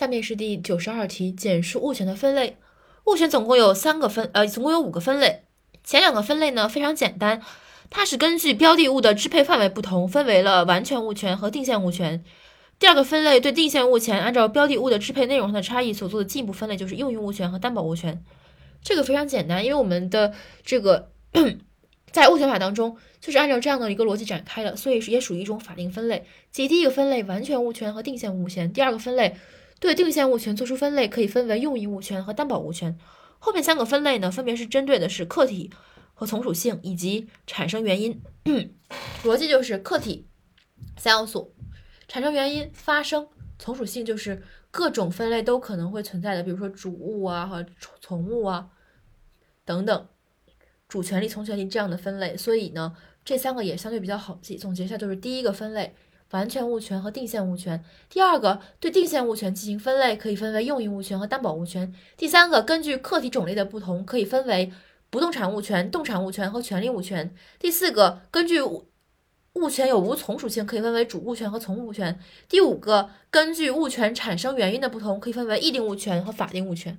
下面是第九十二题，简述物权的分类。物权总共有三个分，呃，总共有五个分类。前两个分类呢非常简单，它是根据标的物的支配范围不同，分为了完全物权和定限物权。第二个分类对定限物权按照标的物的支配内容上的差异所做的进一步分类，就是用于物权和担保物权。这个非常简单，因为我们的这个 在物权法当中就是按照这样的一个逻辑展开的，所以也属于一种法定分类。即第一个分类完全物权和定限物权，第二个分类。对定限物权做出分类，可以分为用益物权和担保物权。后面三个分类呢，分别是针对的是客体和从属性以及产生原因。逻辑就是客体三要素，产生原因发生，从属性就是各种分类都可能会存在的，比如说主物啊和从物啊等等，主权利、从权利这样的分类。所以呢，这三个也相对比较好记。总结一下，就是第一个分类。完全物权和定限物权。第二个，对定限物权进行分类，可以分为用益物权和担保物权。第三个，根据客体种类的不同，可以分为不动产物权、动产物权和权利物权。第四个，根据物权有无从属性，可以分为主物权和从物权。第五个，根据物权产生原因的不同，可以分为议定物权和法定物权。